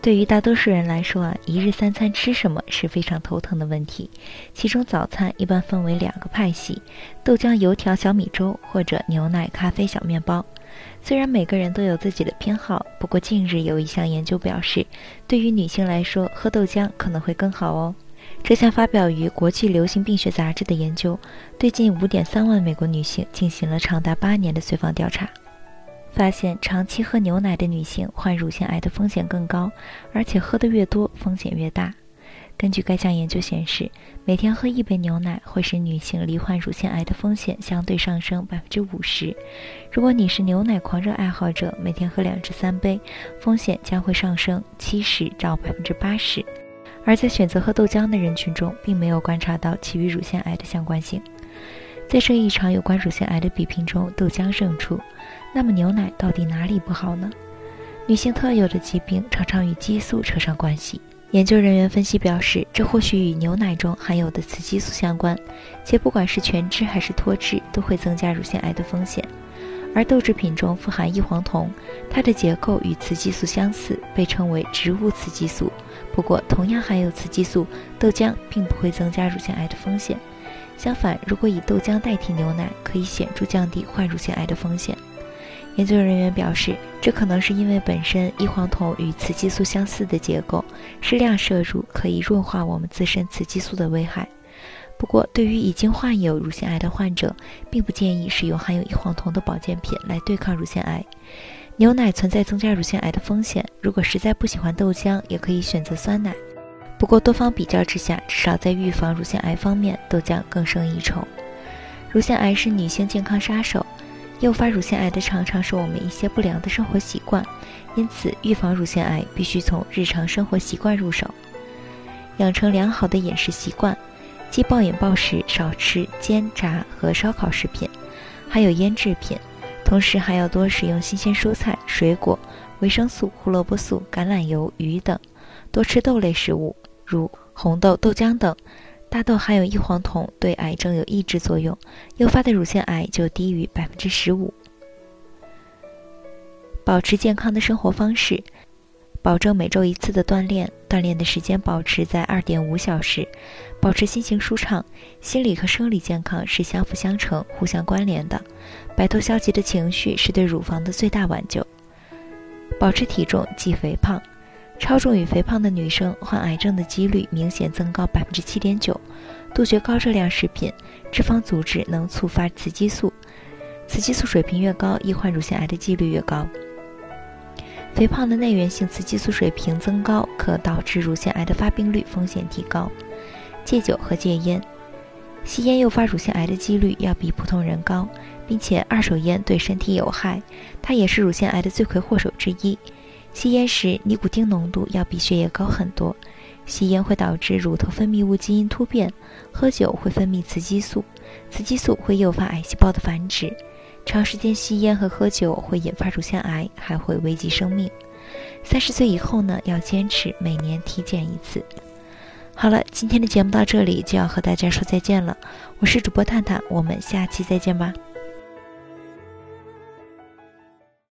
对于大多数人来说啊，一日三餐吃什么是非常头疼的问题。其中早餐一般分为两个派系：豆浆、油条、小米粥，或者牛奶、咖啡、小面包。虽然每个人都有自己的偏好，不过近日有一项研究表示，对于女性来说，喝豆浆可能会更好哦。这项发表于《国际流行病学杂志》的研究，对近5.3万美国女性进行了长达八年的随访调查，发现长期喝牛奶的女性患乳腺癌的风险更高，而且喝得越多，风险越大。根据该项研究显示，每天喝一杯牛奶会使女性罹患乳腺癌的风险相对上升百分之五十。如果你是牛奶狂热爱好者，每天喝两至三杯，风险将会上升七十到百分之八十。而在选择喝豆浆的人群中，并没有观察到其与乳腺癌的相关性。在这一场有关乳腺癌的比拼中，豆浆胜出。那么牛奶到底哪里不好呢？女性特有的疾病常常与激素扯上关系。研究人员分析表示，这或许与牛奶中含有的雌激素相关，且不管是全脂还是脱脂，都会增加乳腺癌的风险。而豆制品中富含异黄酮，它的结构与雌激素相似，被称为植物雌激素。不过，同样含有雌激素，豆浆并不会增加乳腺癌的风险。相反，如果以豆浆代替牛奶，可以显著降低患乳腺癌的风险。研究人员表示，这可能是因为本身异黄酮与雌激素相似的结构，适量摄入可以弱化我们自身雌激素的危害。不过，对于已经患有乳腺癌的患者，并不建议使用含有异黄酮的保健品来对抗乳腺癌。牛奶存在增加乳腺癌的风险，如果实在不喜欢豆浆，也可以选择酸奶。不过，多方比较之下，至少在预防乳腺癌方面，豆浆更胜一筹。乳腺癌是女性健康杀手，诱发乳腺癌的常常是我们一些不良的生活习惯，因此预防乳腺癌必须从日常生活习惯入手，养成良好的饮食习惯。忌暴饮暴食，少吃煎炸和烧烤食品，还有腌制品。同时还要多食用新鲜蔬菜、水果、维生素、胡萝卜素、橄榄油、鱼等，多吃豆类食物，如红豆、豆浆等。大豆含有异黄酮，对癌症有抑制作用，诱发的乳腺癌就低于百分之十五。保持健康的生活方式。保证每周一次的锻炼，锻炼的时间保持在二点五小时，保持心情舒畅。心理和生理健康是相辅相成、互相关联的。摆脱消极的情绪是对乳房的最大挽救。保持体重忌肥胖，超重与肥胖的女生患癌症的几率明显增高百分之七点九。杜绝高热量食品，脂肪组织能触发雌激素，雌激素水平越高，易患乳腺癌的几率越高。肥胖的内源性雌激素水平增高，可导致乳腺癌的发病率风险提高。戒酒和戒烟，吸烟诱发乳腺癌的几率要比普通人高，并且二手烟对身体有害，它也是乳腺癌的罪魁祸首之一。吸烟时尼古丁浓度要比血液高很多，吸烟会导致乳头分泌物基因突变，喝酒会分泌雌激素，雌激素会诱发癌细胞的繁殖。长时间吸烟和喝酒会引发乳腺癌，还会危及生命。三十岁以后呢，要坚持每年体检一次。好了，今天的节目到这里就要和大家说再见了。我是主播探探，我们下期再见吧。